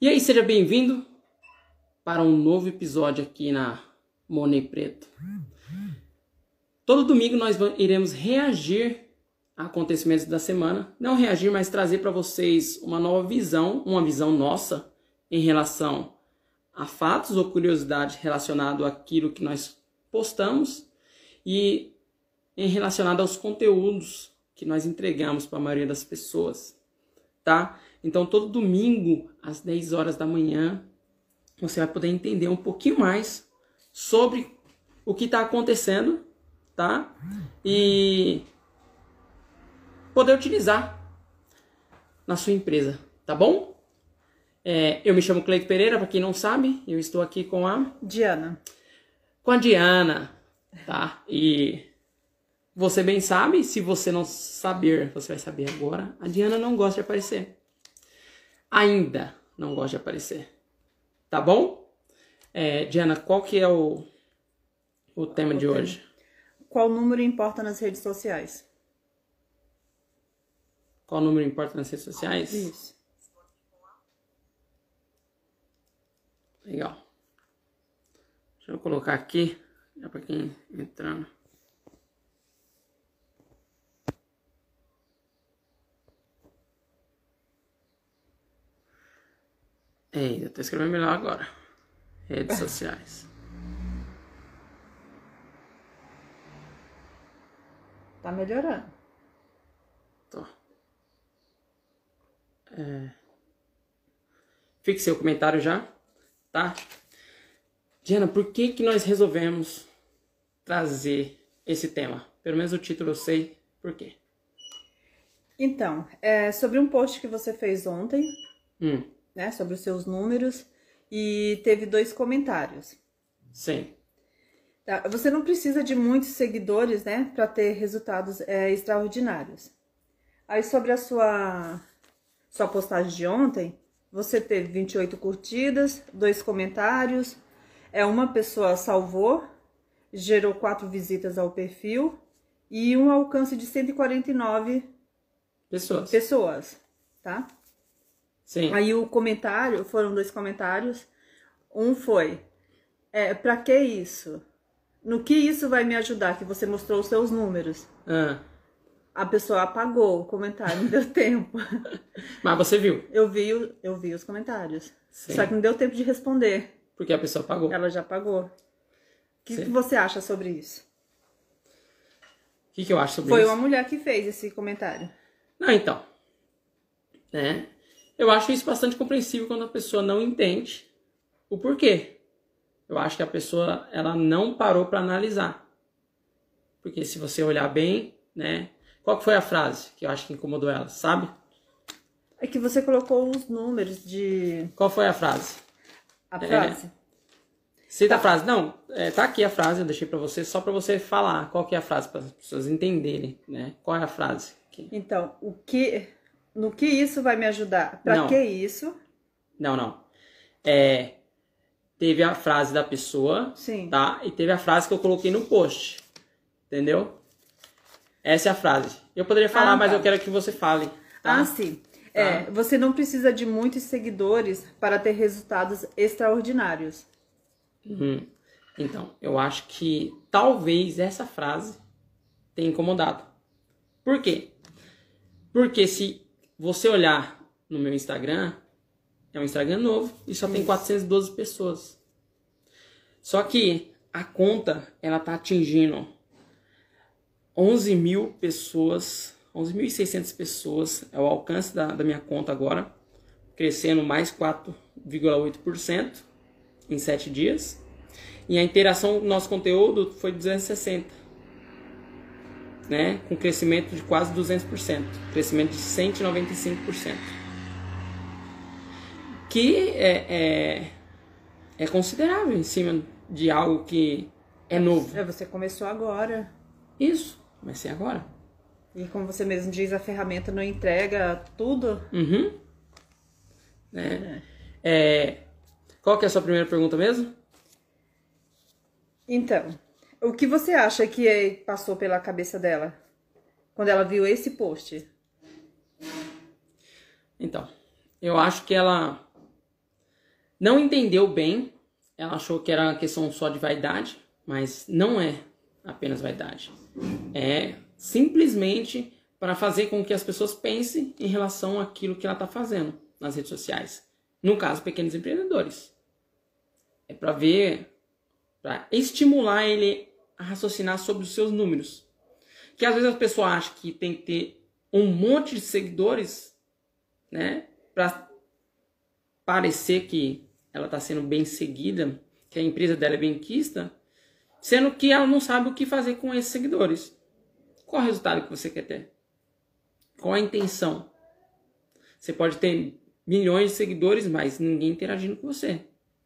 E aí, seja bem-vindo para um novo episódio aqui na Monet Preto. Todo domingo nós iremos reagir a acontecimentos da semana. Não reagir, mas trazer para vocês uma nova visão, uma visão nossa em relação a fatos ou curiosidades relacionado àquilo que nós postamos e em relacionado aos conteúdos que nós entregamos para a maioria das pessoas, tá? Então todo domingo às 10 horas da manhã você vai poder entender um pouquinho mais sobre o que está acontecendo, tá? E poder utilizar na sua empresa, tá bom? É, eu me chamo Cleito Pereira, para quem não sabe, eu estou aqui com a Diana. Com a Diana, tá? E você bem sabe, se você não saber, você vai saber agora. A Diana não gosta de aparecer. Ainda não gosta de aparecer. Tá bom? É, Diana, qual que é o, o tema o de tema. hoje? Qual número importa nas redes sociais? Qual número importa nas redes sociais? Isso. Legal. Deixa eu colocar aqui, já para quem entrando. Eu tô escrevendo melhor agora. Redes sociais. Tá melhorando. Tô. É... Fixe seu comentário já, tá? Diana, por que que nós resolvemos trazer esse tema? Pelo menos o título eu sei por quê. Então, é sobre um post que você fez ontem, hum. Né? Sobre os seus números e teve dois comentários. Sim. Tá, você não precisa de muitos seguidores, né, para ter resultados é, extraordinários. Aí sobre a sua sua postagem de ontem, você teve 28 curtidas, dois comentários, é uma pessoa salvou, gerou quatro visitas ao perfil e um alcance de 149 pessoas. Pessoas, tá? Sim. Aí o comentário, foram dois comentários. Um foi: é, para que isso? No que isso vai me ajudar? Que você mostrou os seus números. Ah a pessoa apagou o comentário, não deu tempo. Mas você viu? Eu vi, eu vi os comentários. Sim. Só que não deu tempo de responder. Porque a pessoa apagou. Ela já apagou. O que, que você acha sobre isso? O que, que eu acho sobre Foi isso? Foi uma mulher que fez esse comentário. Não, então. Né? Eu acho isso bastante compreensível quando a pessoa não entende o porquê. Eu acho que a pessoa ela não parou para analisar. Porque se você olhar bem, né, qual foi a frase que eu acho que incomodou ela, sabe? É que você colocou os números de. Qual foi a frase? A frase? É, cita tá. a frase. Não, é, tá aqui a frase, eu deixei para você só para você falar qual que é a frase, para as pessoas entenderem, né? Qual é a frase? Então, o que. No que isso vai me ajudar? Para que isso? Não, não. É, teve a frase da pessoa, Sim. tá? E teve a frase que eu coloquei no post. Entendeu? Essa é a frase. Eu poderia falar, ah, mas tá. eu quero que você fale. Tá? Ah, sim. Tá. É, você não precisa de muitos seguidores para ter resultados extraordinários. Uhum. Então, eu acho que talvez essa frase tenha incomodado. Por quê? Porque se você olhar no meu Instagram, é um Instagram novo e só Isso. tem 412 pessoas. Só que a conta, ela tá atingindo 11 mil pessoas, 11.600 pessoas é o alcance da, da minha conta agora, crescendo mais 4,8% em 7 dias. E a interação do nosso conteúdo foi 260, né? com crescimento de quase 200%, crescimento de 195%. Que é, é, é considerável em cima de algo que é novo. É, você começou agora. Isso. Comecei agora. E como você mesmo diz, a ferramenta não entrega tudo. Uhum. É. É. Qual que é a sua primeira pergunta mesmo? Então, o que você acha que passou pela cabeça dela quando ela viu esse post? Então, eu acho que ela não entendeu bem, ela achou que era uma questão só de vaidade, mas não é apenas vaidade. É simplesmente para fazer com que as pessoas pensem em relação àquilo que ela está fazendo nas redes sociais. No caso, pequenos empreendedores. É para ver, para estimular ele a raciocinar sobre os seus números. Que às vezes a pessoa acha que tem que ter um monte de seguidores, né, para parecer que ela está sendo bem seguida, que a empresa dela é bem quista, sendo que ela não sabe o que fazer com esses seguidores. Qual o resultado que você quer ter? Qual a intenção? Você pode ter milhões de seguidores, mas ninguém interagindo com você.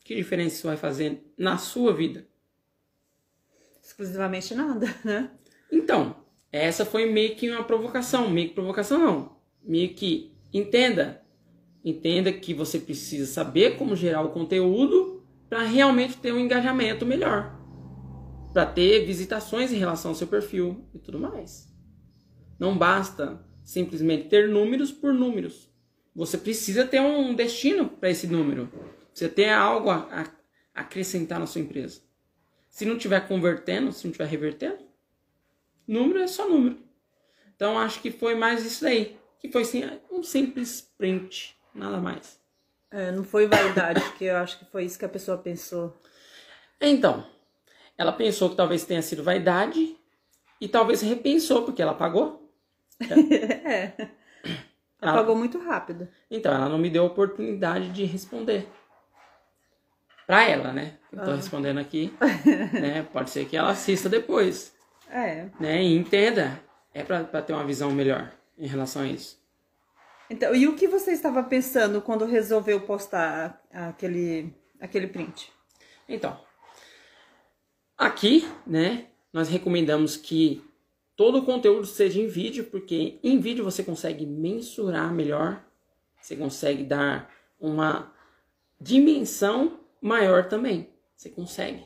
Que diferença isso vai fazer na sua vida? Exclusivamente nada, né? Então, essa foi meio que uma provocação. Meio que provocação não. Meio que entenda. Entenda que você precisa saber como gerar o conteúdo para realmente ter um engajamento melhor. Para ter visitações em relação ao seu perfil e tudo mais. Não basta simplesmente ter números por números. Você precisa ter um destino para esse número. Você ter algo a, a acrescentar na sua empresa. Se não estiver convertendo, se não estiver revertendo, número é só número. Então acho que foi mais isso daí. Que foi sim, um simples print, nada mais. É, não foi vaidade, porque eu acho que foi isso que a pessoa pensou. Então, ela pensou que talvez tenha sido vaidade e talvez repensou porque ela pagou. é. Ela pagou muito rápido. Então, ela não me deu a oportunidade de responder. Pra ela, né? Eu tô ah. respondendo aqui. né? Pode ser que ela assista depois. É. Né? E entenda. É pra ter uma visão melhor em relação a isso. Então, e o que você estava pensando quando resolveu postar aquele, aquele print? Então, aqui, né, nós recomendamos que todo o conteúdo seja em vídeo, porque em vídeo você consegue mensurar melhor, você consegue dar uma dimensão maior também. Você consegue.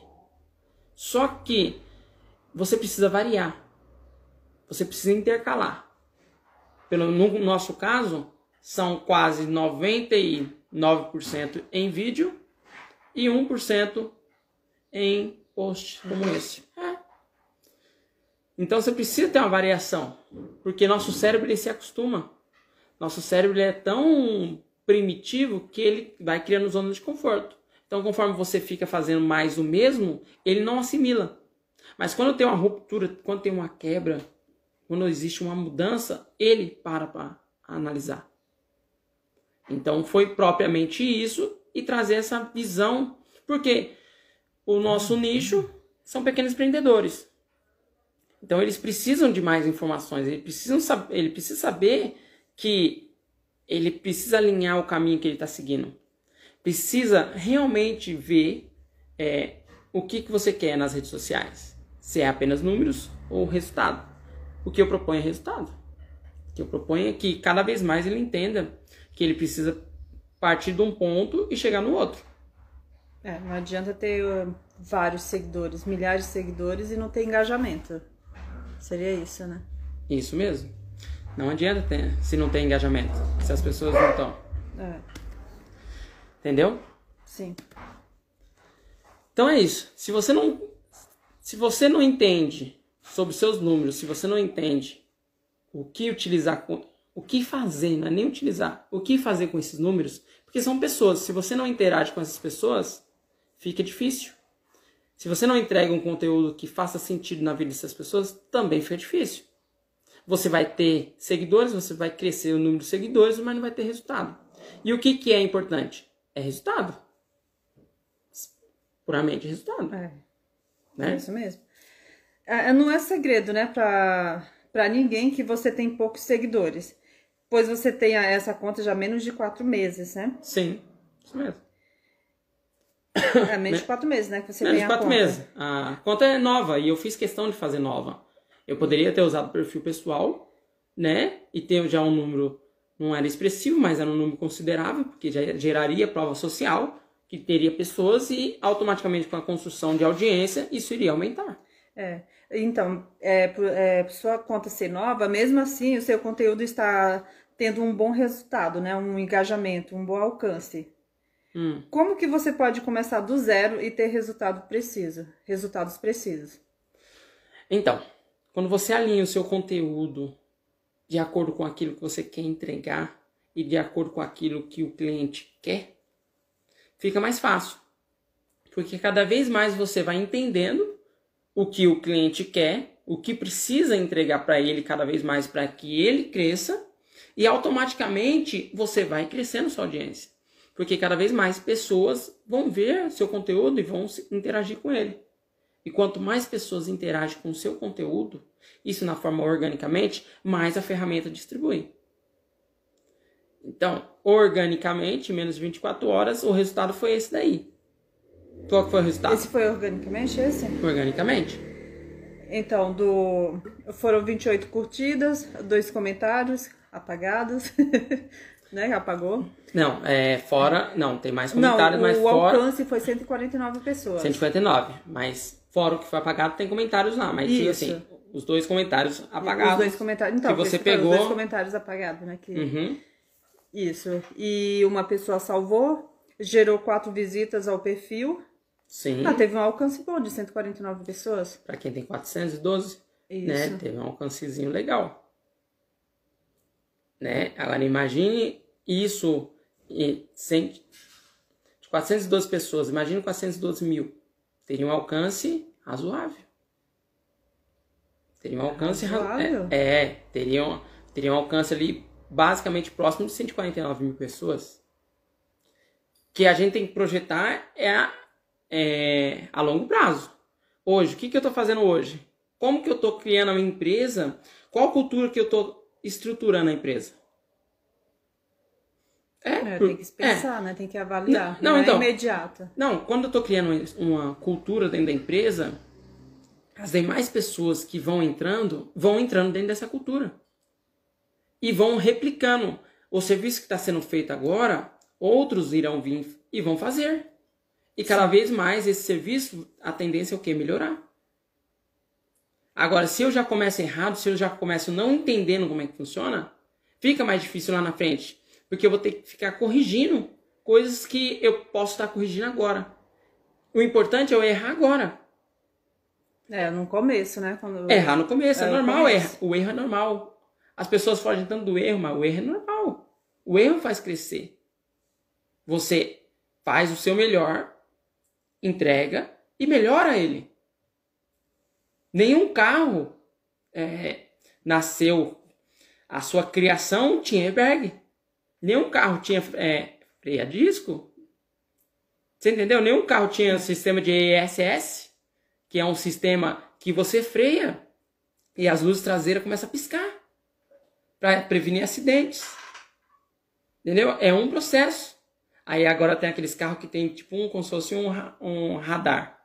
Só que você precisa variar. Você precisa intercalar. Pelo no nosso caso, são quase 99% em vídeo e 1% em post como esse. Então você precisa ter uma variação, porque nosso cérebro ele se acostuma. Nosso cérebro é tão primitivo que ele vai criando zonas de conforto. Então, conforme você fica fazendo mais o mesmo, ele não assimila. Mas quando tem uma ruptura, quando tem uma quebra, quando existe uma mudança, ele para para analisar. Então, foi propriamente isso e trazer essa visão, porque o nosso nicho são pequenos empreendedores. Então eles precisam de mais informações, ele, precisam ele precisa saber que ele precisa alinhar o caminho que ele está seguindo. Precisa realmente ver é, o que, que você quer nas redes sociais. Se é apenas números ou resultado. O que eu proponho é resultado. O que eu proponho é que cada vez mais ele entenda que ele precisa partir de um ponto e chegar no outro. É, não adianta ter uh, vários seguidores, milhares de seguidores e não ter engajamento. Seria isso, né? Isso mesmo. Não adianta ter, se não tem engajamento, se as pessoas não estão. É. Entendeu? Sim. Então é isso. Se você não se você não entende sobre seus números, se você não entende o que utilizar com o que fazer, não é nem utilizar, o que fazer com esses números, porque são pessoas. Se você não interage com essas pessoas, fica difícil. Se você não entrega um conteúdo que faça sentido na vida dessas pessoas, também fica difícil. Você vai ter seguidores, você vai crescer o número de seguidores, mas não vai ter resultado. E o que, que é importante? É resultado. Puramente resultado. É. Né? É isso mesmo. É, não é segredo, né, pra, pra ninguém que você tem poucos seguidores. Pois você tem essa conta já há menos de quatro meses, né? Sim, isso mesmo. É menos de quatro meses, né? Que você menos tem de quatro conta. meses. A conta é nova e eu fiz questão de fazer nova. Eu poderia ter usado o perfil pessoal, né? E ter já um número, não era expressivo, mas era um número considerável, porque já geraria prova social, que teria pessoas e automaticamente com a construção de audiência, isso iria aumentar. É. Então, é, por, é, por sua conta ser nova, mesmo assim, o seu conteúdo está tendo um bom resultado, né? Um engajamento, um bom alcance. Hum. Como que você pode começar do zero e ter resultado preciso, resultados precisos? Então, quando você alinha o seu conteúdo de acordo com aquilo que você quer entregar e de acordo com aquilo que o cliente quer, fica mais fácil. Porque cada vez mais você vai entendendo o que o cliente quer, o que precisa entregar para ele cada vez mais para que ele cresça, e automaticamente você vai crescendo sua audiência. Porque cada vez mais pessoas vão ver seu conteúdo e vão interagir com ele. E quanto mais pessoas interagem com o seu conteúdo, isso na forma organicamente, mais a ferramenta distribui. Então, organicamente, menos 24 horas, o resultado foi esse daí. Qual foi o resultado? Esse foi organicamente esse? Organicamente. Então, do foram 28 curtidas, dois comentários apagados, né? Apagou. Não, é fora. Não, tem mais comentários, não, mas o fora. alcance foi 149 pessoas. 159. Mas fora o que foi apagado, tem comentários lá. Mas tipo Isso. assim, os dois comentários apagados. Os dois comentários. Então, que você pegou- Os dois comentários apagados, né? Que... Uhum. Isso. E uma pessoa salvou, gerou quatro visitas ao perfil. Sim. Ah, teve um alcance bom de 149 pessoas. Pra quem tem 412, Isso. né? Teve um alcancezinho legal. Né? Agora imagine isso em 100, de 412 pessoas, imagine 412 mil. Teria um alcance razoável. Teria um alcance ra- Razoável? É, é teria, um, teria um alcance ali basicamente próximo de 149 mil pessoas. Que a gente tem que projetar é a, é, a longo prazo. Hoje, o que, que eu estou fazendo hoje? Como que eu estou criando a minha empresa? Qual cultura que eu estou estruturando a empresa? É, por- tem que pensar, né? Tem que avaliar. Não, Não, então. é imediato. Não, quando eu estou criando uma cultura dentro da empresa, as demais pessoas que vão entrando, vão entrando dentro dessa cultura. E vão replicando. O serviço que está sendo feito agora, outros irão vir e vão fazer. E cada vez mais esse serviço, a tendência é o quê? Melhorar. Agora, se eu já começo errado, se eu já começo não entendendo como é que funciona, fica mais difícil lá na frente. Porque eu vou ter que ficar corrigindo coisas que eu posso estar corrigindo agora. O importante é eu errar agora. É, no começo, né? Quando... Errar no começo, é, É, no normal. começo. erra- O erro é normal. As pessoas fogem tanto do erro, mas o erro é normal. O erro faz crescer. Você faz o seu melhor, entrega e melhora ele. Nenhum carro é, nasceu, a sua criação tinha airbag. Nenhum carro tinha é, freio a disco. Você entendeu? Nenhum carro tinha sistema de ESS, que é um sistema que você freia e as luzes traseiras começam a piscar para prevenir acidentes. Entendeu? É um processo. Aí agora tem aqueles carros que tem tipo um, como se fosse um, um radar,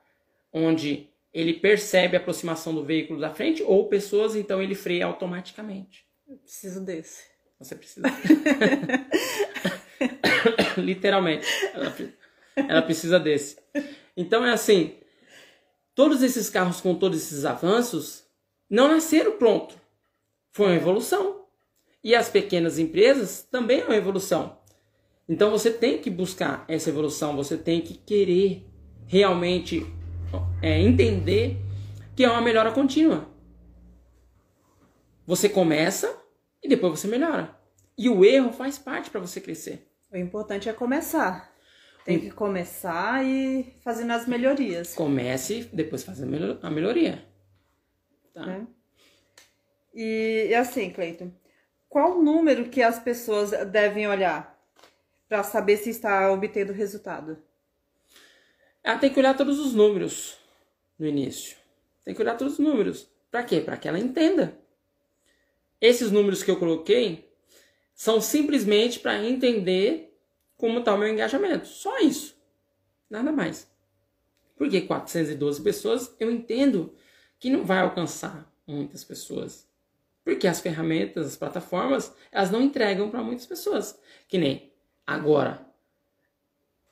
onde ele percebe a aproximação do veículo da frente ou pessoas, então ele freia automaticamente. Preciso desse. Você precisa. Literalmente. Ela, ela precisa desse. Então é assim: todos esses carros com todos esses avanços não nasceram pronto. Foi uma evolução. E as pequenas empresas também é uma evolução. Então você tem que buscar essa evolução, você tem que querer realmente é, entender que é uma melhora contínua. Você começa e depois você melhora. E o erro faz parte para você crescer. O importante é começar. Tem que começar e fazendo as melhorias. Comece, depois faz a melho- a melhoria. Tá? né? E, e assim, Cleiton, qual o número que as pessoas devem olhar para saber se está obtendo resultado? Ela tem que olhar todos os números no início. Tem que olhar todos os números. Para quê? Para que ela entenda. Esses números que eu coloquei são simplesmente para entender como está o meu engajamento. Só isso. Nada mais. Porque 412 pessoas, eu entendo que não vai alcançar muitas pessoas. Porque as ferramentas, as plataformas, elas não entregam para muitas pessoas. Que nem agora,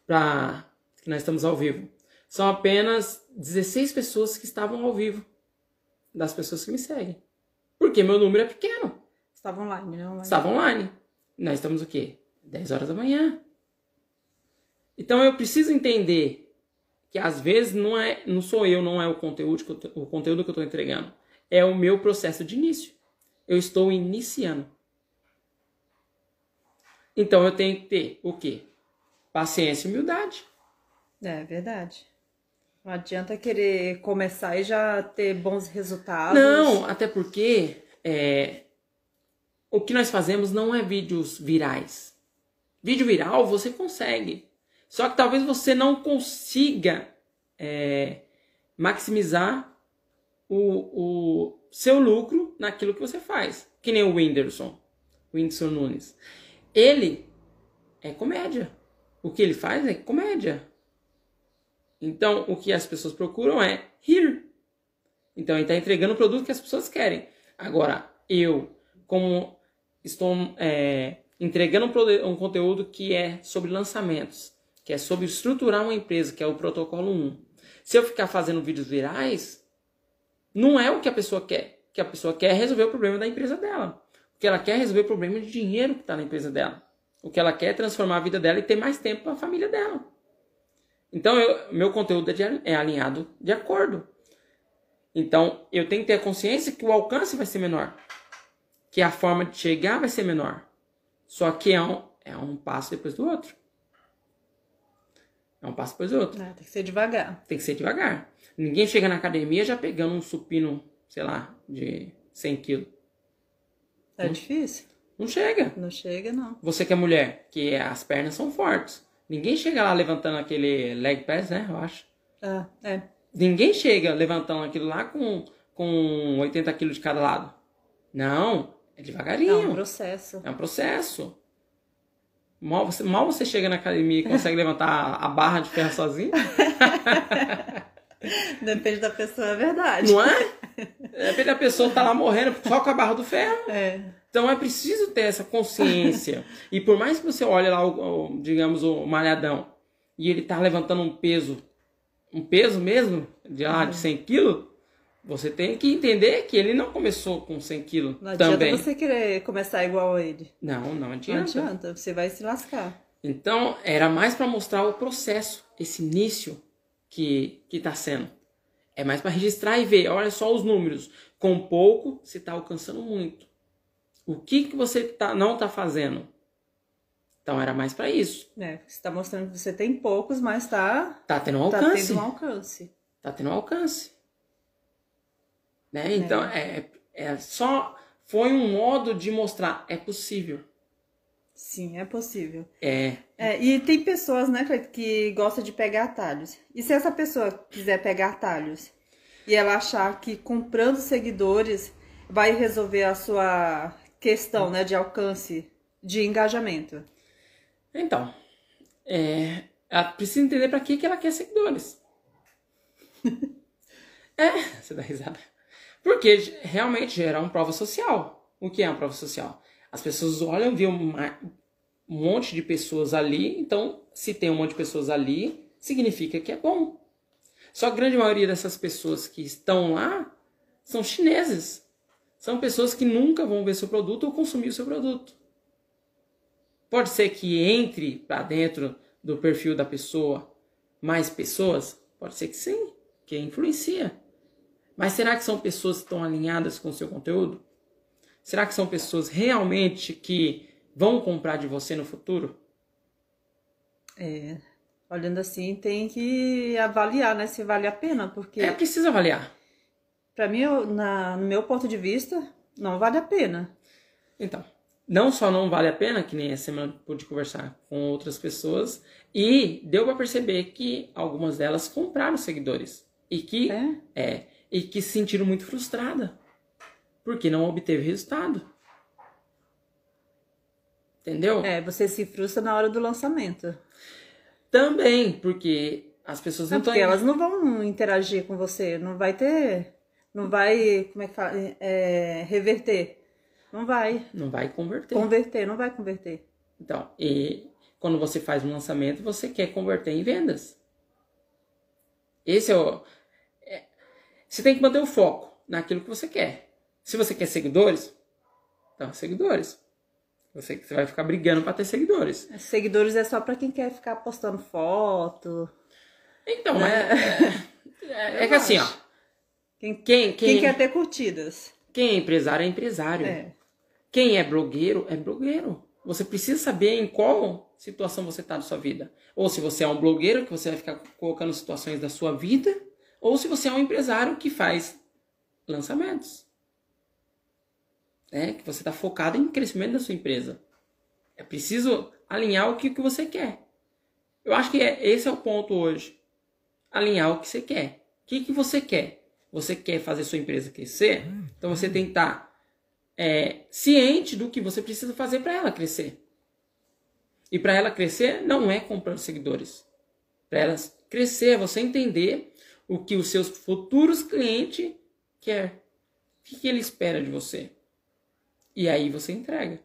para que nós estamos ao vivo. São apenas 16 pessoas que estavam ao vivo das pessoas que me seguem. Porque meu número é pequeno. Estava online, né? Online. Estava online. Nós estamos o quê? 10 horas da manhã. Então eu preciso entender que às vezes não é, não sou eu, não é o conteúdo que eu tô, o conteúdo que eu estou entregando, é o meu processo de início. Eu estou iniciando. Então eu tenho que ter o quê? Paciência e humildade. É verdade. Não adianta querer começar e já ter bons resultados. Não, até porque é, o que nós fazemos não é vídeos virais. Vídeo viral você consegue. Só que talvez você não consiga é, maximizar o, o seu lucro naquilo que você faz. Que nem o Whindersson, Whindersson Nunes. Ele é comédia. O que ele faz é comédia. Então, o que as pessoas procuram é rir. Então, ele está entregando o produto que as pessoas querem. Agora, eu, como estou é, entregando um, um conteúdo que é sobre lançamentos, que é sobre estruturar uma empresa, que é o protocolo 1. Se eu ficar fazendo vídeos virais, não é o que a pessoa quer. O que a pessoa quer é resolver o problema da empresa dela. O que ela quer é resolver o problema de dinheiro que está na empresa dela. O que ela quer é transformar a vida dela e ter mais tempo para a família dela. Então, eu, meu conteúdo é, de, é alinhado de acordo. Então, eu tenho que ter a consciência que o alcance vai ser menor. Que a forma de chegar vai ser menor. Só que é um, é um passo depois do outro. É um passo depois do outro. É, tem que ser devagar. Tem que ser devagar. Ninguém chega na academia já pegando um supino, sei lá, de 100 quilos. É difícil. Não chega. Não chega, não. Você que é mulher, que as pernas são fortes. Ninguém chega lá levantando aquele leg press, né? Eu acho. Ah, é. Ninguém chega levantando aquilo lá com, com 80 quilos de cada lado. Não, é devagarinho. É um processo. É um processo. Mal você, mal você chega na academia e consegue levantar a barra de ferro sozinho. Depende da pessoa, é verdade. Não é? Depende da pessoa tá lá morrendo só com a barra do ferro. É. Então é preciso ter essa consciência. e por mais que você olhe lá, o, o, digamos, o malhadão, e ele tá levantando um peso, um peso mesmo, de, lá, de 100 quilos, você tem que entender que ele não começou com 100 quilos Não também. adianta você querer começar igual a ele. Não, não Não adianta. adianta, você vai se lascar. Então, era mais para mostrar o processo, esse início que que tá sendo. É mais para registrar e ver, olha só os números. Com pouco, você está alcançando muito. O que que você tá, não está fazendo? Então, era mais para isso. É, você tá mostrando que você tem poucos, mas tá, Tá tendo um tá alcance. tendo um alcance. Tá tendo um alcance. Né? Então, é, é só... Foi um modo de mostrar, é possível. Sim, é possível. É, É, e tem pessoas, né, Cleito, que gostam de pegar atalhos. E se essa pessoa quiser pegar atalhos e ela achar que comprando seguidores vai resolver a sua questão, né, de alcance, de engajamento? Então, é, ela precisa entender para que, que ela quer seguidores. é, você dá risada. Porque realmente gera uma prova social. O que é uma prova social? As pessoas olham, uma- um monte de pessoas ali, então se tem um monte de pessoas ali, significa que é bom. Só a grande maioria dessas pessoas que estão lá são chineses. São pessoas que nunca vão ver seu produto ou consumir o seu produto. Pode ser que entre para dentro do perfil da pessoa mais pessoas? Pode ser que sim, que influencia. Mas será que são pessoas que estão alinhadas com o seu conteúdo? Será que são pessoas realmente que vão comprar de você no futuro? É, olhando assim, tem que avaliar, né, se vale a pena, porque É preciso avaliar. Pra mim, na, no meu ponto de vista, não vale a pena. Então, não só não vale a pena, que nem essa semana pude conversar com outras pessoas, e deu para perceber que algumas delas compraram seguidores. E que É? É, e que se sentiram muito frustradas, porque não obteve resultado. Entendeu? É, você se frustra na hora do lançamento. Também, porque as pessoas não Não, estão. porque elas não vão interagir com você, não vai ter, não vai, como é que fala, é, reverter, não vai Não vai converter. converter, não vai converter. Então, e quando você faz um lançamento, você quer converter em vendas. Esse é o. é- você tem que manter o foco naquilo que você quer. Se você quer seguidores, então seguidores. Você, você vai ficar brigando para ter seguidores. Seguidores é só para quem quer ficar postando foto. Então, é. É, é, é que assim, ó. Quem, quem, quem, quem, quer ter curtidas? Quem é empresário é empresário. É. Quem é blogueiro é blogueiro. Você precisa saber em qual situação você está da sua vida. Ou se você é um blogueiro, que você vai ficar colocando situações da sua vida, ou se você é um empresário que faz lançamentos. É, que você está focado em crescimento da sua empresa. É preciso alinhar o que, que você quer. Eu acho que é, esse é o ponto hoje. Alinhar o que você quer. O que, que você quer? Você quer fazer sua empresa crescer? Então você tem que estar tá, é, ciente do que você precisa fazer para ela crescer. E para ela crescer não é comprando seguidores. Para ela crescer é você entender o que os seus futuros clientes quer. O que, que ele espera de você. E aí você entrega.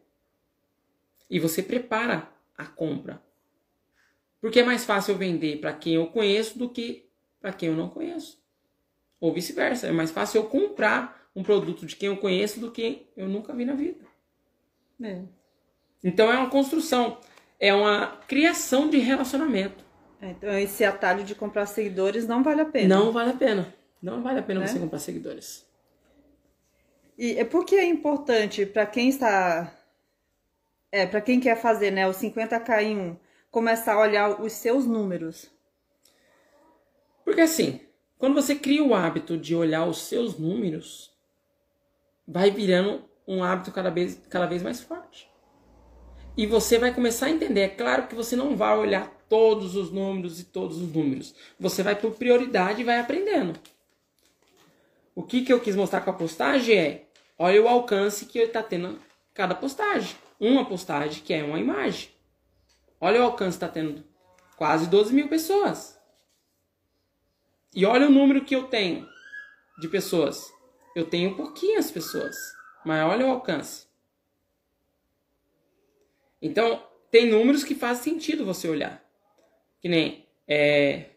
E você prepara a compra. Porque é mais fácil vender para quem eu conheço do que para quem eu não conheço. Ou vice-versa. É mais fácil eu comprar um produto de quem eu conheço do que eu nunca vi na vida. É. Então é uma construção. É uma criação de relacionamento. É, então esse atalho de comprar seguidores não vale a pena. Não vale a pena. Não vale a pena é? você comprar seguidores. E é porque é importante para quem está. É, para quem quer fazer né, o 50k em 1, começar a olhar os seus números. Porque assim, quando você cria o hábito de olhar os seus números, vai virando um hábito cada vez, cada vez mais forte. E você vai começar a entender. É claro que você não vai olhar todos os números e todos os números. Você vai por prioridade e vai aprendendo. O que, que eu quis mostrar com a postagem é: olha o alcance que está tendo cada postagem. Uma postagem que é uma imagem. Olha o alcance que está tendo quase 12 mil pessoas. E olha o número que eu tenho de pessoas. Eu tenho pouquinhas pessoas, mas olha o alcance. Então, tem números que faz sentido você olhar. Que nem é,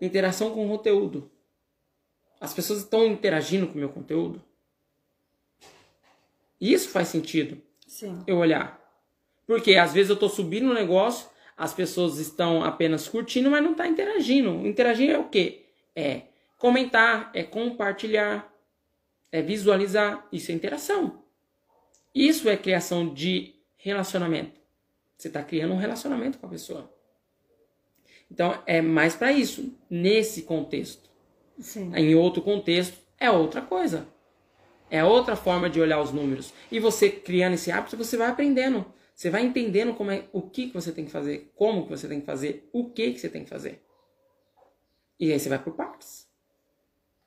interação com o conteúdo. As pessoas estão interagindo com o meu conteúdo. Isso faz sentido Sim. eu olhar. Porque às vezes eu estou subindo um negócio, as pessoas estão apenas curtindo, mas não estão tá interagindo. Interagir é o quê? É comentar, é compartilhar, é visualizar. Isso é interação. Isso é criação de relacionamento. Você está criando um relacionamento com a pessoa. Então é mais para isso, nesse contexto. Sim. Em outro contexto, é outra coisa. É outra forma de olhar os números. E você criando esse hábito, você vai aprendendo. Você vai entendendo como é, o que, que você tem que fazer, como que você tem que fazer, o que, que você tem que fazer. E aí você vai por partes.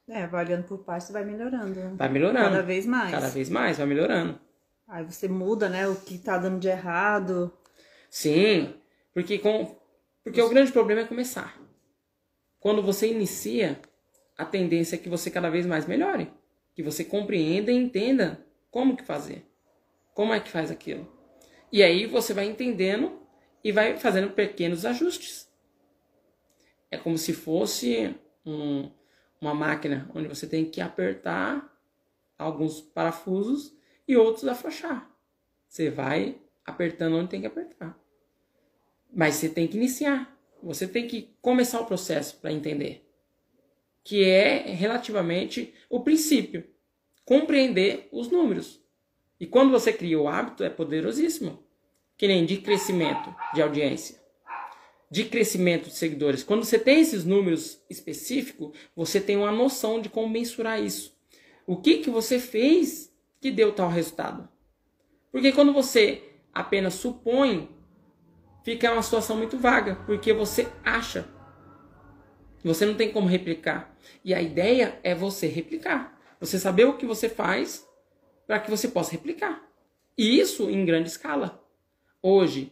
É, vai olhando por partes, você vai melhorando. Vai melhorando. Cada vez mais. Cada vez mais, vai melhorando. Aí você muda, né, o que tá dando de errado. Sim, porque com porque o grande problema é começar. Quando você inicia, a tendência é que você cada vez mais melhore, que você compreenda e entenda como que fazer. Como é que faz aquilo? E aí você vai entendendo e vai fazendo pequenos ajustes. É como se fosse um, uma máquina onde você tem que apertar alguns parafusos e outros afrouxar. Você vai apertando onde tem que apertar. Mas você tem que iniciar. Você tem que começar o processo para entender. Que é relativamente o princípio. Compreender os números. E quando você cria o hábito, é poderosíssimo. Que nem de crescimento de audiência de crescimento de seguidores. Quando você tem esses números específicos, você tem uma noção de como mensurar isso. O que, que você fez que deu tal resultado? Porque quando você apenas supõe, fica uma situação muito vaga, porque você acha. Você não tem como replicar. E a ideia é você replicar. Você saber o que você faz para que você possa replicar. E isso em grande escala. Hoje,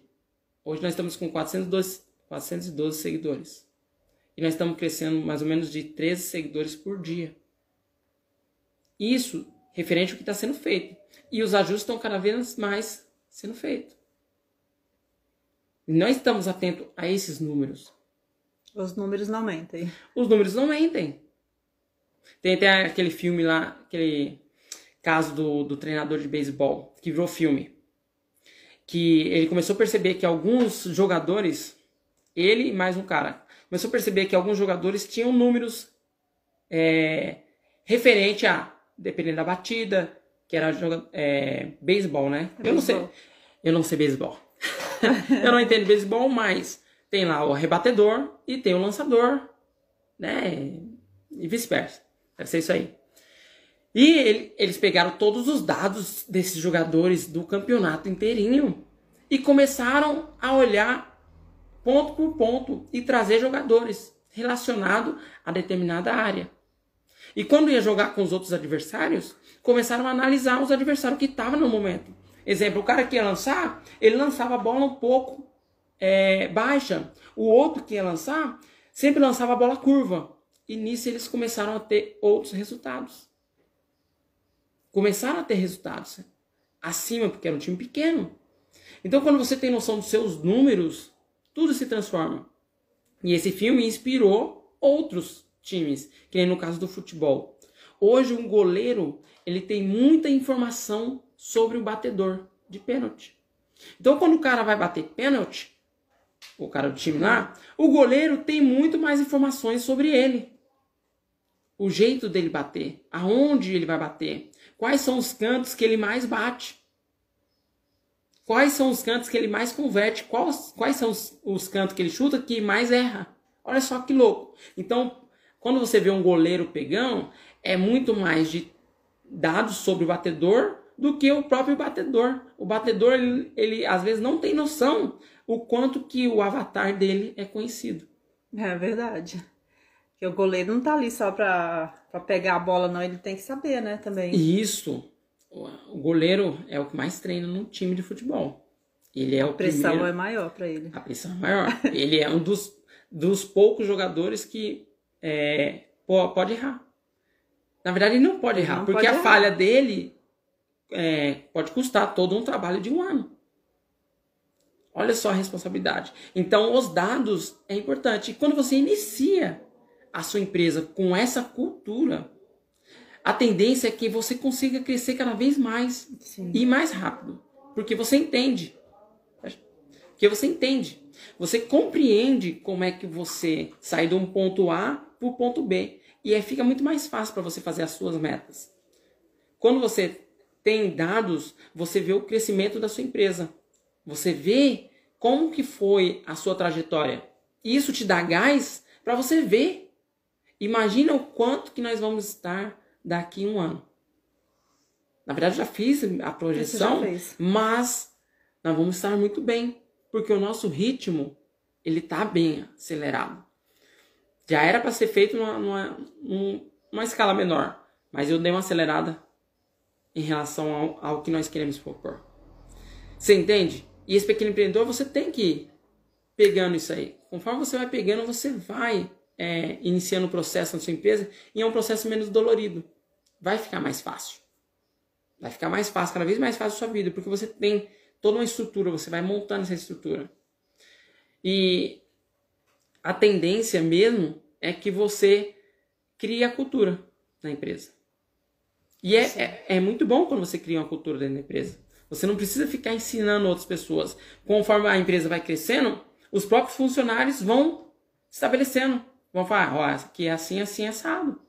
hoje nós estamos com 402 412 seguidores. E nós estamos crescendo mais ou menos de 13 seguidores por dia. Isso referente ao que está sendo feito. E os ajustes estão cada vez mais sendo feitos. E nós estamos atentos a esses números. Os números não mentem. Os números não mentem. Tem até aquele filme lá, aquele caso do, do treinador de beisebol, que virou filme. que ele começou a perceber que alguns jogadores, ele e mais um cara, começou a perceber que alguns jogadores tinham números é, referente a, dependendo da batida, que era é, beisebol, né? É eu não sei, eu não sei beisebol. eu não entendo beisebol, mas tem lá o rebatedor e tem o lançador, né? E vice-versa. Deve ser isso aí. E ele, eles pegaram todos os dados desses jogadores do campeonato inteirinho e começaram a olhar ponto por ponto e trazer jogadores relacionados a determinada área. E quando ia jogar com os outros adversários, começaram a analisar os adversários que estavam no momento. Exemplo, o cara que ia lançar, ele lançava a bola um pouco é, baixa. O outro que ia lançar, sempre lançava a bola curva. E nisso eles começaram a ter outros resultados começaram a ter resultados acima, porque era um time pequeno. Então, quando você tem noção dos seus números, tudo se transforma. E esse filme inspirou outros times, que nem no caso do futebol. Hoje, um goleiro ele tem muita informação sobre o batedor de pênalti. Então, quando o cara vai bater pênalti, o cara do time lá, o goleiro tem muito mais informações sobre ele. O jeito dele bater, aonde ele vai bater, Quais são os cantos que ele mais bate? Quais são os cantos que ele mais converte? Quais, quais são os, os cantos que ele chuta que mais erra? Olha só que louco. Então, quando você vê um goleiro pegão, é muito mais de dados sobre o batedor do que o próprio batedor. O batedor, ele, ele às vezes não tem noção o quanto que o avatar dele é conhecido. É verdade. Porque o goleiro não tá ali só pra pegar a bola, não. Ele tem que saber, né, também. Isso. O goleiro é o que mais treina no time de futebol. Ele é o a pressão primeiro... é maior para ele. A pressão é maior. ele é um dos, dos poucos jogadores que é, pode errar. Na verdade, ele não pode errar, não porque pode a errar. falha dele é, pode custar todo um trabalho de um ano. Olha só a responsabilidade. Então, os dados é importante. E quando você inicia a sua empresa com essa cultura, a tendência é que você consiga crescer cada vez mais Sim. e mais rápido. Porque você entende. Porque você entende. Você compreende como é que você sai de um ponto A para o ponto B. E aí fica muito mais fácil para você fazer as suas metas. Quando você tem dados, você vê o crescimento da sua empresa. Você vê como que foi a sua trajetória. Isso te dá gás para você ver Imagina o quanto que nós vamos estar daqui um ano. Na verdade, já fiz a projeção, mas nós vamos estar muito bem, porque o nosso ritmo ele está bem acelerado. Já era para ser feito numa, numa, numa, escala menor, mas eu dei uma acelerada em relação ao, ao que nós queremos propor. Você entende? E esse pequeno empreendedor, você tem que ir pegando isso aí. Conforme você vai pegando, você vai é, iniciando o processo na sua empresa e é um processo menos dolorido. Vai ficar mais fácil. Vai ficar mais fácil, cada vez mais fácil a sua vida, porque você tem toda uma estrutura, você vai montando essa estrutura. E a tendência mesmo é que você crie a cultura na empresa. E é, é, é, muito bom quando você cria uma cultura dentro da empresa. Você não precisa ficar ensinando outras pessoas. Conforme a empresa vai crescendo, os próprios funcionários vão estabelecendo Vão falar, ó, aqui é assim, assim, assado.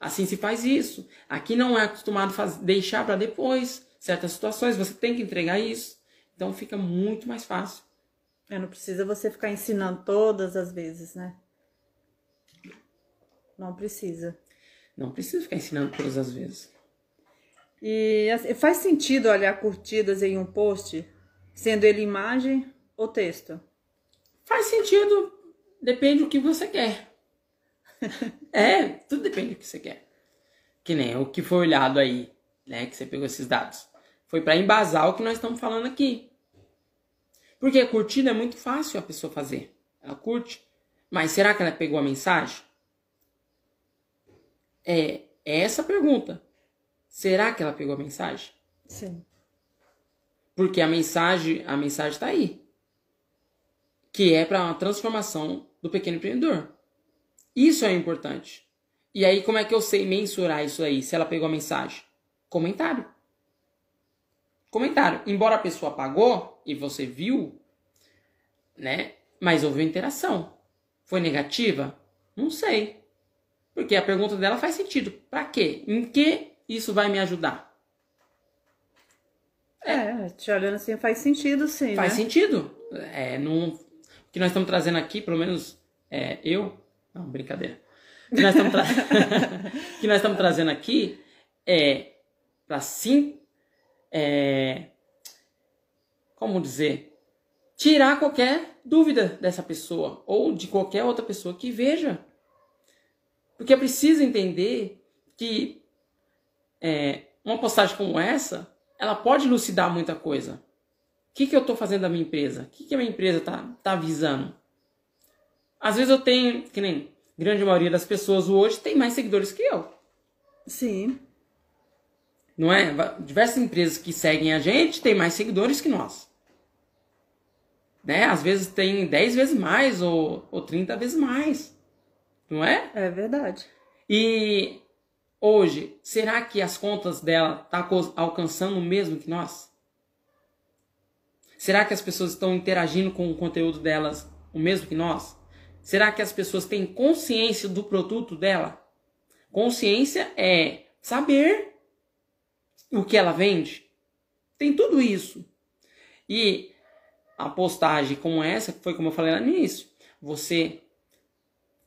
Assim se faz isso. Aqui não é acostumado a deixar para depois. Certas situações você tem que entregar isso. Então fica muito mais fácil. É, não precisa você ficar ensinando todas as vezes, né? Não precisa. Não precisa ficar ensinando todas as vezes. E assim, faz sentido olhar curtidas em um post, sendo ele imagem ou texto? Faz sentido, depende do que você quer é, tudo depende do que você quer. Que nem o que foi olhado aí, né? Que você pegou esses dados. Foi para embasar o que nós estamos falando aqui. Porque a curtida é muito fácil a pessoa fazer. Ela curte. Mas será que ela pegou a mensagem? É, é essa a pergunta. Será que ela pegou a mensagem? Sim. Porque a mensagem, a mensagem está aí. Que é para uma transformação do pequeno empreendedor. Isso é importante. E aí, como é que eu sei mensurar isso aí? Se ela pegou a mensagem? Comentário. comentário. Embora a pessoa pagou e você viu, né? Mas houve interação. Foi negativa? Não sei. Porque a pergunta dela faz sentido. Para quê? Em que isso vai me ajudar? É, te olhando assim faz sentido, sim. Faz né? sentido. É, não, o que nós estamos trazendo aqui, pelo menos é, eu. Não, brincadeira. O que nós estamos, tra... que nós estamos trazendo aqui é para sim. É, como dizer? Tirar qualquer dúvida dessa pessoa ou de qualquer outra pessoa que veja. Porque é preciso entender que é, uma postagem como essa ela pode elucidar muita coisa. O que, que eu estou fazendo da minha empresa? O que, que a minha empresa está tá avisando? Às vezes eu tenho, que nem grande maioria das pessoas hoje tem mais seguidores que eu. Sim. Não é? Diversas empresas que seguem a gente têm mais seguidores que nós. Né? Às vezes tem 10 vezes mais ou, ou 30 vezes mais. Não é? É verdade. E hoje, será que as contas dela estão tá alcançando o mesmo que nós? Será que as pessoas estão interagindo com o conteúdo delas o mesmo que nós? Será que as pessoas têm consciência do produto dela? Consciência é saber o que ela vende. Tem tudo isso. E a postagem como essa, foi como eu falei lá no início, você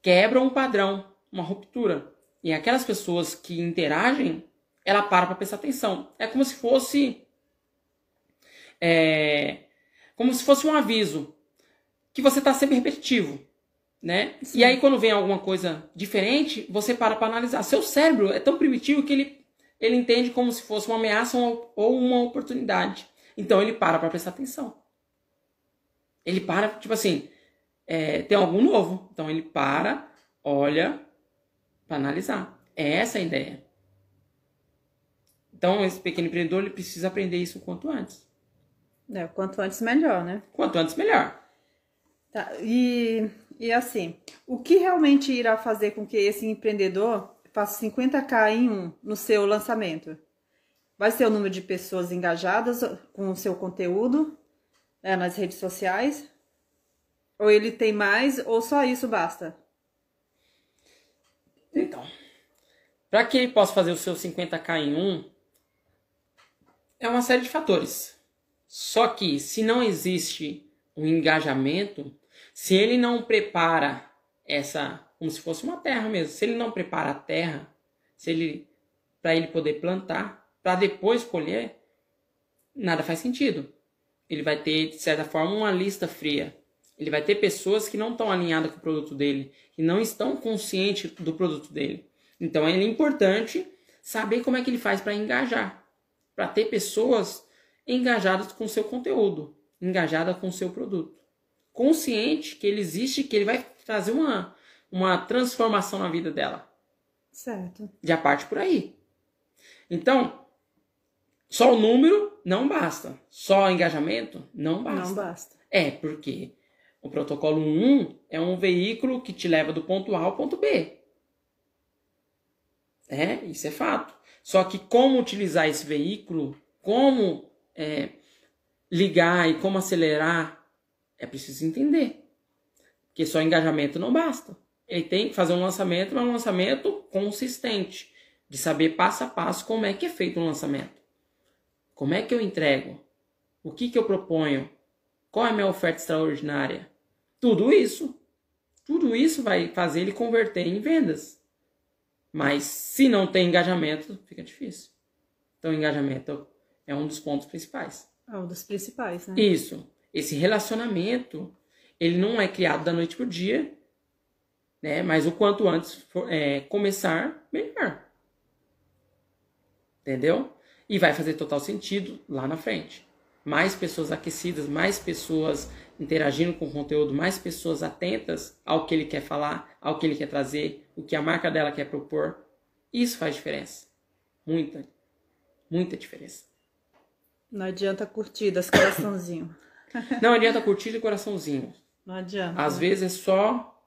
quebra um padrão, uma ruptura. E aquelas pessoas que interagem, ela para para prestar atenção. É como se fosse. É, como se fosse um aviso que você está sempre repetitivo. Né? E aí, quando vem alguma coisa diferente, você para para analisar. Seu cérebro é tão primitivo que ele, ele entende como se fosse uma ameaça ou uma oportunidade. Então, ele para para prestar atenção. Ele para, tipo assim, é, tem algo novo. Então, ele para, olha, para analisar. É essa a ideia. Então, esse pequeno empreendedor ele precisa aprender isso o quanto antes. É, quanto antes melhor, né? Quanto antes melhor. Tá, e, e assim, o que realmente irá fazer com que esse empreendedor faça 50k em um no seu lançamento? Vai ser o número de pessoas engajadas com o seu conteúdo é, nas redes sociais? Ou ele tem mais, ou só isso basta? Então, para que ele possa fazer o seu 50k em um, é uma série de fatores. Só que se não existe um engajamento, se ele não prepara essa, como se fosse uma terra mesmo, se ele não prepara a terra, se ele para ele poder plantar, para depois colher, nada faz sentido. Ele vai ter de certa forma uma lista fria. Ele vai ter pessoas que não estão alinhadas com o produto dele, que não estão conscientes do produto dele. Então é importante saber como é que ele faz para engajar, para ter pessoas engajadas com o seu conteúdo, engajadas com o seu produto consciente que ele existe, que ele vai trazer uma, uma transformação na vida dela. Certo. Já parte por aí. Então, só o número não basta. Só o engajamento não basta. Não basta. É, porque o protocolo 1 é um veículo que te leva do ponto A ao ponto B. É, isso é fato. Só que como utilizar esse veículo, como é, ligar e como acelerar é preciso entender. Que só engajamento não basta. Ele tem que fazer um lançamento, mas um lançamento consistente. De saber passo a passo como é que é feito um lançamento. Como é que eu entrego? O que, que eu proponho? Qual é a minha oferta extraordinária? Tudo isso. Tudo isso vai fazer ele converter em vendas. Mas se não tem engajamento, fica difícil. Então, engajamento é um dos pontos principais. É um dos principais, né? Isso esse relacionamento ele não é criado da noite pro dia, né? Mas o quanto antes for, é, começar, melhor. Entendeu? E vai fazer total sentido lá na frente. Mais pessoas aquecidas, mais pessoas interagindo com o conteúdo, mais pessoas atentas ao que ele quer falar, ao que ele quer trazer, o que a marca dela quer propor. Isso faz diferença. Muita, muita diferença. Não adianta curtidas, coraçãozinho. Não adianta curtir e coraçãozinho. Não adianta. Às vezes é só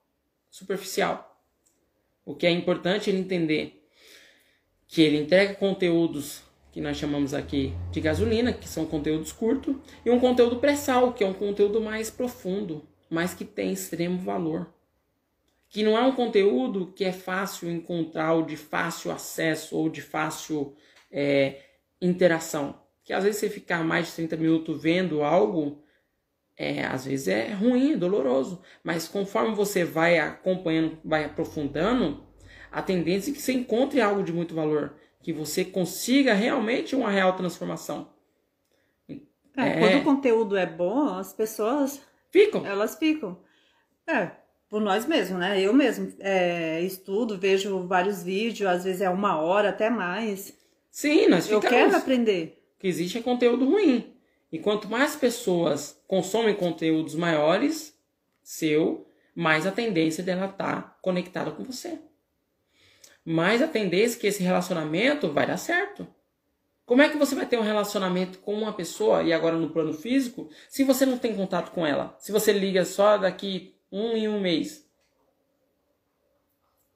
superficial. O que é importante é ele entender que ele entrega conteúdos que nós chamamos aqui de gasolina, que são conteúdos curtos, e um conteúdo pré-sal, que é um conteúdo mais profundo, mas que tem extremo valor. Que não é um conteúdo que é fácil encontrar, ou de fácil acesso, ou de fácil é, interação. Que às vezes você ficar mais de 30 minutos vendo algo, é, às vezes é ruim, é doloroso. Mas conforme você vai acompanhando, vai aprofundando, a tendência é que você encontre algo de muito valor. Que você consiga realmente uma real transformação. É, é... Quando o conteúdo é bom, as pessoas ficam. Elas ficam. É, por nós mesmos, né? Eu mesmo é, estudo, vejo vários vídeos, às vezes é uma hora, até mais. Sim, nós ficamos. Eu quero aprender. O que existe é conteúdo ruim. E quanto mais pessoas consomem conteúdos maiores, seu, mais a tendência dela estar tá conectada com você. Mais a tendência que esse relacionamento vai dar certo. Como é que você vai ter um relacionamento com uma pessoa, e agora no plano físico, se você não tem contato com ela? Se você liga só daqui um em um mês?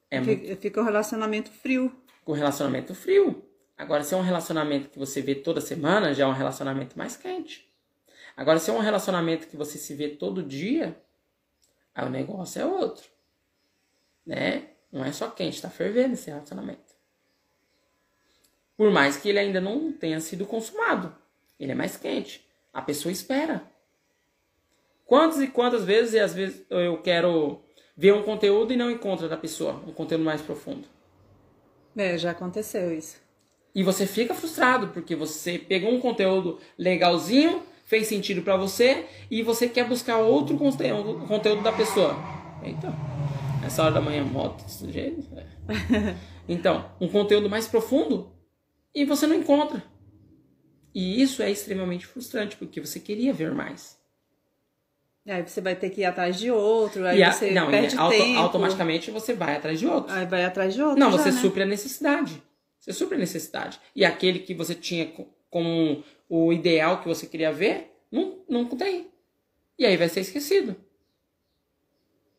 É fica, muito... fica um relacionamento frio. Com relacionamento frio. Agora, se é um relacionamento que você vê toda semana, já é um relacionamento mais quente. Agora, se é um relacionamento que você se vê todo dia, aí o negócio é outro. Né? Não é só quente, tá fervendo esse relacionamento. Por mais que ele ainda não tenha sido consumado. Ele é mais quente. A pessoa espera. Quantas e quantas vezes, e às vezes eu quero ver um conteúdo e não encontro da pessoa, um conteúdo mais profundo. É, já aconteceu isso. E você fica frustrado porque você pegou um conteúdo legalzinho, fez sentido para você e você quer buscar outro conteúdo, conteúdo da pessoa. Então, essa hora da manhã moto desse jeito. É. Então, um conteúdo mais profundo e você não encontra. E isso é extremamente frustrante porque você queria ver mais. Aí você vai ter que ir atrás de outro, aí a, você não, perde auto, tempo. automaticamente você vai atrás de outro. Aí vai atrás de outro. Não, já, você né? supre a necessidade. Você supre a necessidade. E aquele que você tinha como o ideal que você queria ver, não, não tem. E aí vai ser esquecido.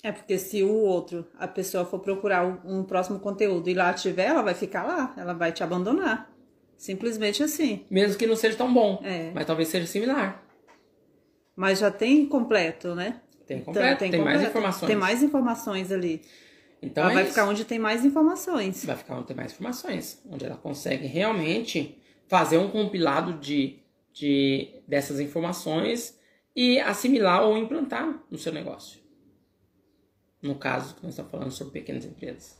É porque se o outro, a pessoa for procurar um próximo conteúdo e lá tiver, ela vai ficar lá, ela vai te abandonar. Simplesmente assim. Mesmo que não seja tão bom, é. mas talvez seja similar. Mas já tem completo, né? Tem então, completo, então, tem, tem completo. mais informações. Tem mais informações ali. Então ela é vai isso. ficar onde tem mais informações. Vai ficar onde tem mais informações. Onde ela consegue realmente fazer um compilado de, de dessas informações e assimilar ou implantar no seu negócio. No caso que nós estamos falando sobre pequenas empresas.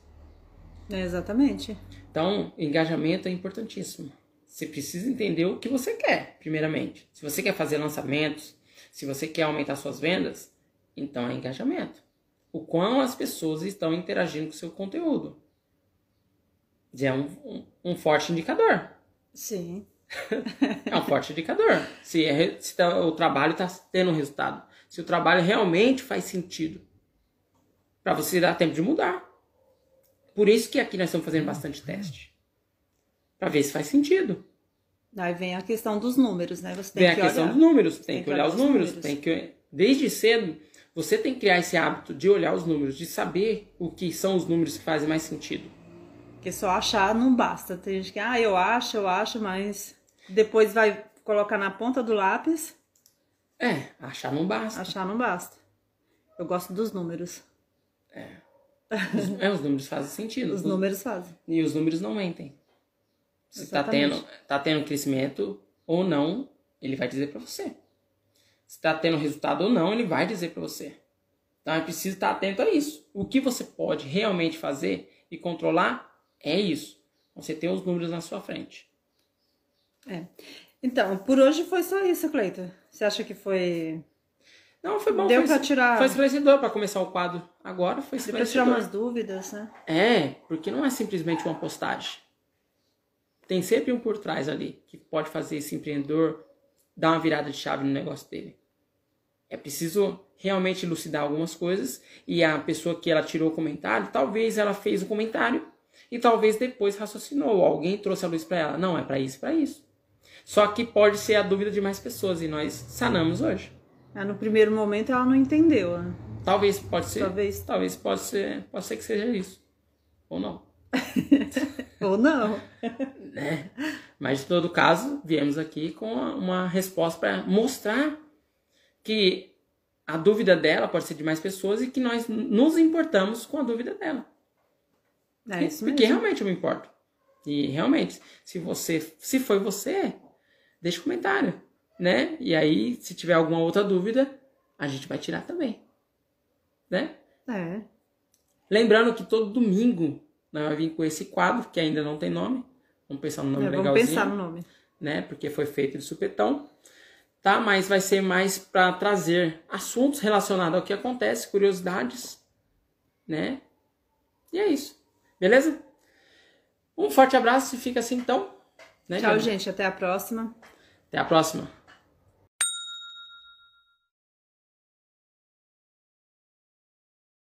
É exatamente. Então, engajamento é importantíssimo. Você precisa entender o que você quer, primeiramente. Se você quer fazer lançamentos, se você quer aumentar suas vendas, então é engajamento o quão as pessoas estão interagindo com o seu conteúdo. É um, um, um forte indicador. Sim. é um forte indicador. Se, é, se tá, o trabalho está tendo resultado. Se o trabalho realmente faz sentido. Para você dar tempo de mudar. Por isso que aqui nós estamos fazendo bastante teste. Para ver se faz sentido. Aí vem a questão dos números, né? Você tem vem que a questão olhar. dos números. Tem, tem que, olhar os números. números. Tem que, desde cedo, você tem que criar esse hábito de olhar os números, de saber o que são os números que fazem mais sentido. Porque só achar não basta. Tem gente que, ah, eu acho, eu acho, mas depois vai colocar na ponta do lápis. É, achar não basta. Achar não basta. Eu gosto dos números. É. Os, é, os números fazem sentido. os, os números fazem. E os números não mentem. Se está tendo, tá tendo crescimento ou não, ele vai dizer para você se está tendo resultado ou não, ele vai dizer para você. Então é preciso estar atento a isso. O que você pode realmente fazer e controlar é isso. Você tem os números na sua frente. É. Então, por hoje foi só isso, Cleiton. Você acha que foi. Não, foi bom. Deu para tirar. Foi esclarecedor para começar o quadro. Agora foi esclarecedor. Deu para tirar umas dúvidas, né? É, porque não é simplesmente uma postagem. Tem sempre um por trás ali que pode fazer esse empreendedor dar uma virada de chave no negócio dele. É preciso realmente elucidar algumas coisas e a pessoa que ela tirou o comentário, talvez ela fez o comentário e talvez depois raciocinou, alguém trouxe a luz para ela. Não, é para isso, para isso. Só que pode ser a dúvida de mais pessoas e nós sanamos hoje. Ah, no primeiro momento ela não entendeu. Né? Talvez pode ser. Talvez. Talvez pode ser, pode ser que seja isso. Ou não. Ou não. né? Mas, em todo caso, viemos aqui com uma resposta para mostrar que a dúvida dela pode ser de mais pessoas e que nós nos importamos com a dúvida dela. É isso Porque mesmo. realmente eu me importo. E realmente, se você, se foi você, deixa um comentário, né? E aí, se tiver alguma outra dúvida, a gente vai tirar também, né? É. Lembrando que todo domingo nós vamos vir com esse quadro, que ainda não tem nome. Vamos pensar no nome É, vamos legalzinho, pensar no nome. né? Porque foi feito de supetão. Tá? Mas vai ser mais para trazer assuntos relacionados ao que acontece, curiosidades, né? E é isso. Beleza? Um forte abraço e fica assim então. Né, Tchau, Diana? gente. Até a próxima. Até a próxima.